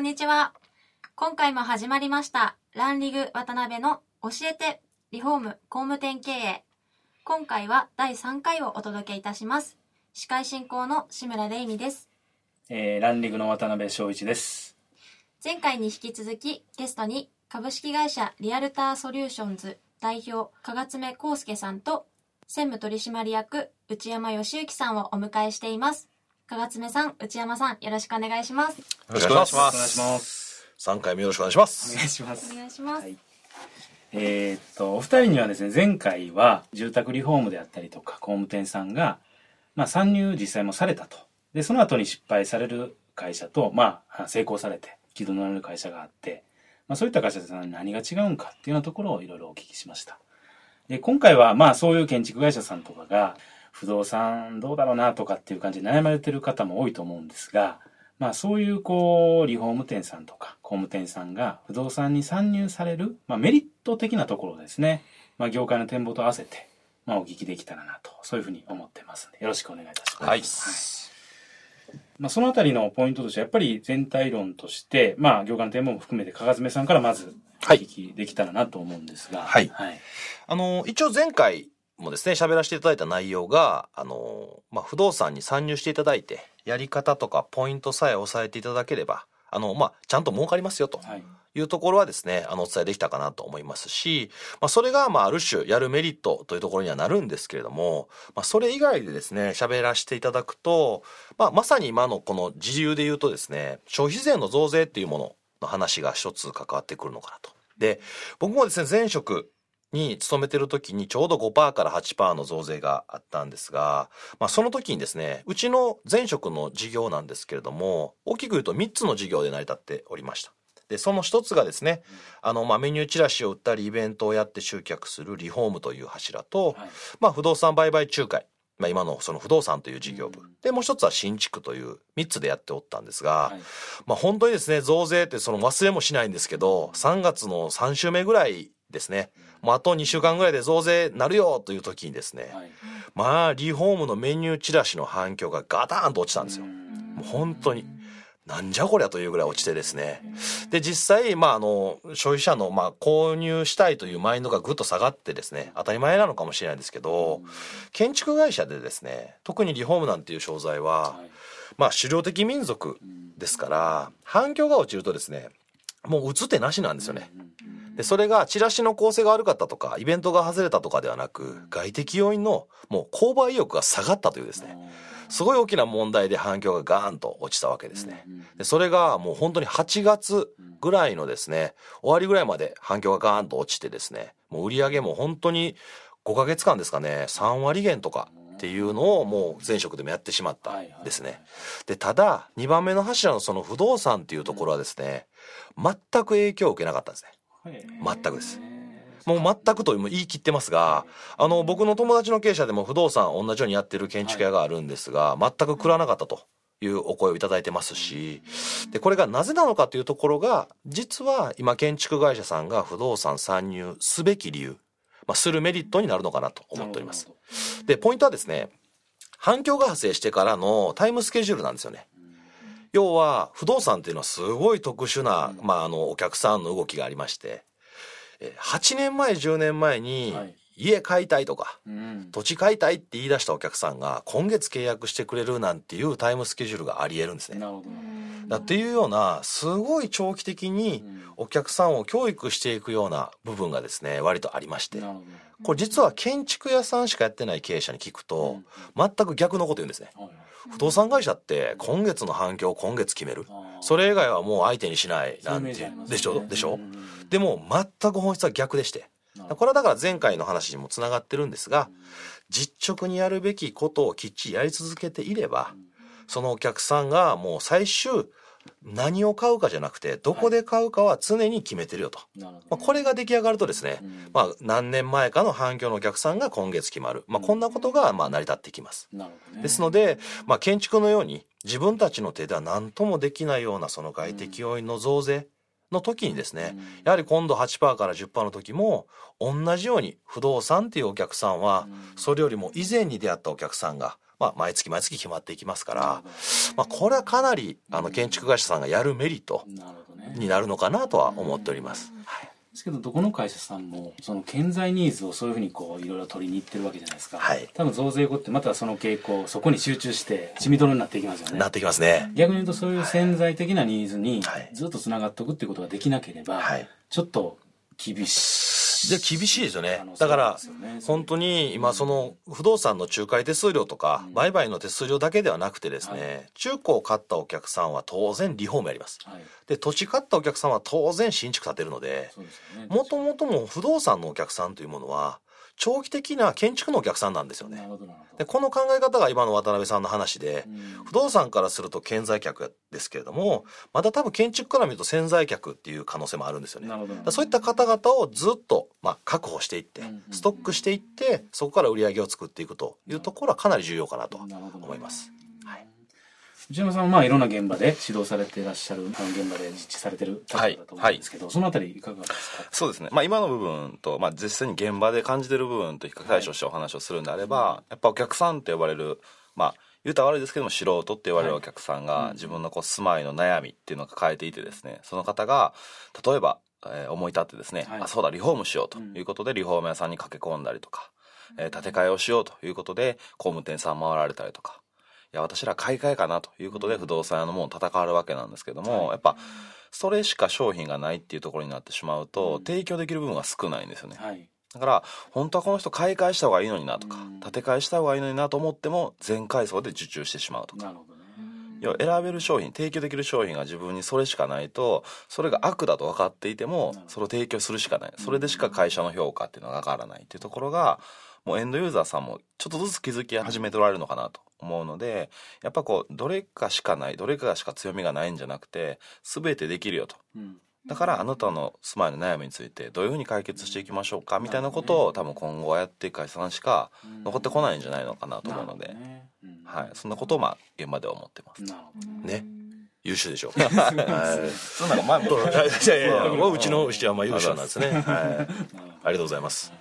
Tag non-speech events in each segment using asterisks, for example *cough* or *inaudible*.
んこんにちは。今回も始まりましたランリグ渡辺の教えてリフォーム工務店経営。今回は第3回をお届けいたします。司会進行の志村玲美です。えー、ランリグの渡辺翔一です。前回に引き続きゲストに株式会社リアルターソリューションズ代表加賀爪康介さんと専務取締役内山義之さんをお迎えしています加賀爪さん内山さんよろしくお願いしますよろしくお願いしまお願いしす。ます。三回目よろしくお願いしまおす。願いしますお。願いします、はいえーっと、お二人にはですね、前回は住宅リフォームであったりとか、工務店さんが、まあ、参入実際もされたと。で、その後に失敗される会社と、まあ、成功されて、軌道に乗れる会社があって、まあ、そういった会社さ何が違うんかっていうようなところをいろいろお聞きしました。で、今回は、まあ、そういう建築会社さんとかが、不動産どうだろうなとかっていう感じで悩まれてる方も多いと思うんですが、まあそういうこう、リフォーム店さんとか工務店さんが不動産に参入される、まあメリット的なところですね。まあ業界の展望と合わせて、まあお聞きできたらなと、そういうふうに思ってますんで、よろしくお願いいたします。はい。まあそのあたりのポイントとしては、やっぱり全体論として、まあ業界の展望も含めて、かがつめさんからまず、おはい聞きできたらなと思うんですが、はいはい。あの、一応前回もですね、喋らせていただいた内容が、あの、まあ、不動産に参入していただいて、やり方とかポイントさえ押さえていただければ、あの、まあ、ちゃんと儲かりますよとはい。いうところはですね、あの、お伝えできたかなと思いますし、まあ、それが、まあ、ある種やるメリットというところにはなるんですけれども、まあ、それ以外でですね、喋らせていただくと、まあ、まさに今のこの自由で言うとですね、消費税の増税っていうものの話が一つ関わってくるのかなと。で、僕もですね、前職に勤めてる時にちょうど5%から8%の増税があったんですが、まあその時にですね、うちの前職の事業なんですけれども、大きく言うと3つの事業で成り立っておりました。で、その一つがですね、あの、まあメニューチラシを売ったりイベントをやって集客するリフォームという柱と、はい。まあ不動産売買仲介。まあ今のその不動産という事業部。で、もう一つは新築という3つでやっておったんですが、はい。まあ本当にですね、増税ってその忘れもしないんですけど、3月の3週目ぐらいですね、もうあと2週間ぐらいで増税なるよという時にですね、はい。まあリフォームのメニューチラシの反響がガターンと落ちたんですよ。もう本当に。なんじゃこりゃというぐらい落ちてですね。で、実際、まあ、あの、消費者の、まあ、購入したいというマインドがぐっと下がってですね、当たり前なのかもしれないですけど、建築会社でですね、特にリフォームなんていう商材は、はい。まあ、狩猟的民族ですから、反響が落ちるとですね、もう打つ手なしなんですよね。で、それがチラシの構成が悪かったとか、イベントが外れたとかではなく、外的要因のもう購買意欲が下がったというですね、すごい大きな問題で反響がガーンと落ちたわけですね。で、それがもう本当に8月ぐらいのですね、終わりぐらいまで反響がガーンと落ちてですね、もう売り上げも本当に5ヶ月間ですかね、3割減とかっていうのをもう前職でもやってしまったんですね。で、ただ、2番目の柱のその不動産っていうところはですね、全く影響を受けなかったんですね。全くです。もう全くと言い切ってますが、あの、僕の友達の経営者でも不動産同じようにやってる建築屋があるんですが、全く食らなかったというお声をいただいてますし、で、これがなぜなのかというところが、実は今建築会社さんが不動産参入すべき理由、まあ、するメリットになるのかなと思っております。で、ポイントはですね、反響が発生してからのタイムスケジュールなんですよね。要は、不動産っていうのはすごい特殊な、まあ、あの、お客さんの動きがありまして、え8年前、10年前にはい、家買いたいとか、うん。土地買いたいって言い出したお客さんが、今月契約してくれるなんていうタイムスケジュールがあり得るんですね。だっていうような、すごい長期的にお客さんを教育していくような部分がですね、割とありまして。これ実は建築屋さんしかやってない経営者に聞くと、全く逆のこと言うんですね。不動産会社って今月の反響を今月決める。それ以外はもう相手にしない。なんて。でしょ？でしょうん。でも全く本質は逆でして。これはだから前回の話にもつながってるんですが、実直にやるべきことをきっちりやり続けていれば、そのお客さんがもう最終何を買うかじゃなくてどこで買うかは常に決めてるよと、なるほどまあ、これが出来上がるとですね、うん。まあ、何年前かの反響のお客さんが今月決まる、まあ、こんなことがまあ成り立ってきます。ね。ですので、まあ、建築のように自分たちの手では何ともできないようなその外的要因の増税の時にですね、うん。やはり今度8%から10%の時も同じように不動産っていうお客さんはうん。それよりも以前に出会ったお客さんが、まあ、毎月毎月決まっていきますから、まあ、これはかなりあの建築会社さんがやるメリットになるのかなとは思っております。はい。ですけどどこの会社さんもその建材ニーズをそういうふうにこういろいろ取りに行ってるわけじゃないですか、はい。多分増税後ってまたその傾向そこに集中して血みどろになっていきますよね。なってきますね。逆に言うとそういう潜在的なニーズにはい。ずっとつながっておくっていうことができなければ、はい。ちょっと厳しいで厳しいですよね。だから本当に今その不動産の仲介手数料とかうん。売買の手数料だけではなくてですはね中古を買ったお客さんは当然リフォームやります。はい。で土地買ったお客さんは当然新築建てるのでもともとも不動産のお客さんというものは長期的な建築のお客さんなんですよね。でどこの考え方が今の渡辺さんの話でうん不動産からすると顕在客ですけれどもまだ多分建築から見ると潜在客っていう可能性もあるんですよね。そういった方々をずっと、まあ、確保していってストックしていってそこから売り上げを作っていくというところはかなり重要かなと思います。はい内山さんはまあいろんな現場で指導されていらっしゃる現場で実地されてる立場だと思うんですけど、そのあたりいかがですか？そうですね。まあ今の部分と、まあ実際に現場で感じてる部分と比較対象してお話をするんであれば、やっぱお客さんって呼ばれる、まあ言うたら悪いですけども素人って言われるお客さんはいが自分のこう住まいの悩みっていうのを抱えていてですね、その方が、例えば、えー思い立ってですね、はい。あ、そうだ、リフォームしようということでリフォーム屋さんに駆け込んだりとか、えー建て替えをしようということで工務店さん回られたりとか、いや、私ら買い替えかなということで不動産屋のもの戦わるわけなんですけども、はい。やっぱ、それしか商品がないっていうところになってしまうと、提供できる部分が少ないんですよね。はい。だから、本当はこの人買い替えした方がいいのになとかうん、建て替えした方がいいのになと思っても、全階層で受注してしまうとか。なるほどね。要は選べる商品、提供できる商品が自分にそれしかないと、それが悪だと分かっていても、それを提供するしかない。それでしか会社の評価っていうのが上がらないっていうところが、もうエンドユーザーさんもちょっとずつ気づき始めておられるのかなと思うので、やっぱこう、どれかしかない、どれかしか強みがないんじゃなくて、全てできるよと。うん。だからあなたの住まいの悩みについてどういうふうに解決していきましょうかみたいなことを多分今後はやっていく会社さんしか残ってこないんじゃないのかなと思うので、ね。うん。はい、そんなことをまあ現場では思ってます。なるほどね。優秀でしょう。*laughs* そんなの前も *laughs* *laughs* いやいやいや、うちの牛はまあ優秀なんですね。はい。ありがとうございます。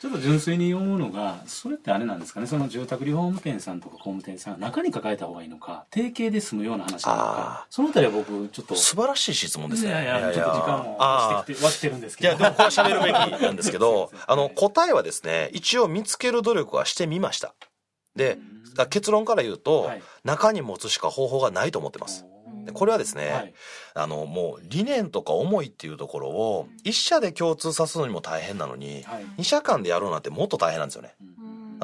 ちょっと純粋に思うのがそれってあれなんですかね？その住宅リフォーム店さんとか工務店さん中に抱えた方がいいのか？定型で済むような話なのあかそのあたりは僕ちょっと。素晴らしい質問ですね。いやいやちょっと時間もあしてきてはしてるんですいや、けどでもこれは喋るべきなんですけど *laughs* あの、答えはですね、一応見つける努力はしてみました。で、結論から言うと、はい。中に持つしか方法がないと思ってます。でこれはですね、はい。あの、もう理念とか思いっていうところを、一社で共通さすのにも大変なのに、はい。二社間でやろうなんてもっと大変なんですよね。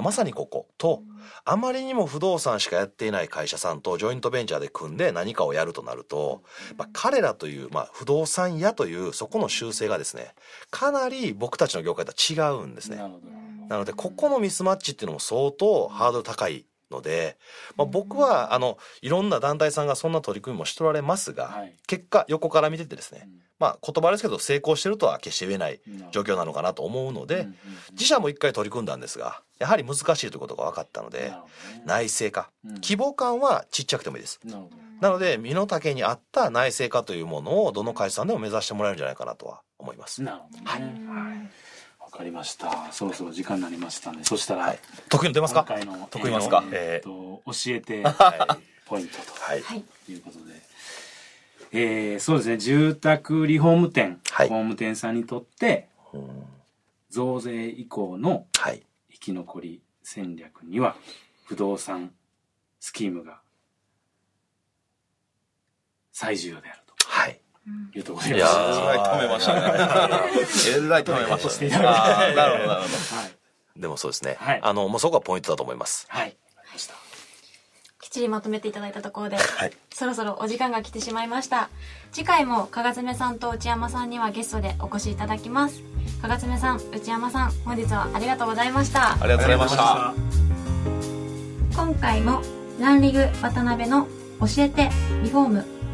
まさにここ。と、あまりにも不動産しかやっていない会社さんとジョイントベンチャーで組んで何かをやるとなると、まあ、彼らという、まあ、不動産屋というそこの習性がですね、かなり僕たちの業界とは違うんですね。なので、ここのミスマッチっていうのも相当ハードル高いので、まあ、僕は、あの、いろんな団体さんがそんな取り組みもしておられますが、はい。結果、横から見ててですね、うん。まあ、言葉ですけど、成功してるとは決して言えない状況なのかなと思うので、自社も一回取り組んだんですが、やはり難しいということが分かったので、内製化、うん。規模感はちっちゃくてもいいです。ななので、身の丈に合った内製化というものをどの会社さんでも目指してもらえるんじゃないかなとは思います。なるほどね。わかりました。そろそろ時間になりましたんでそしたら、はい。得意の出ますか？今回の得意ますか？えーっと教えては *laughs* ポイントと。はい。はい。いうことで、えーそうですね。住宅リフォーム店、はい。工務店さんにとってうん増税以降のはい。生き残り戦略には不動産スキームが最重要である。はい。うところでいやーえらい止めましたね。えらい止めましたね。なるほど、なるほど。はいでもそうですね。はいあの、もうそこはポイントだと思います。はいきっちりまとめていただいたところで、はい。そろそろお時間が来てしまいました次回も加賀爪さんと内山さんにはゲストでお越しいただきます加賀爪さん内山さん本日はありがとうございましたありがとうございました。今回もランリグ渡辺の教えてリフォーム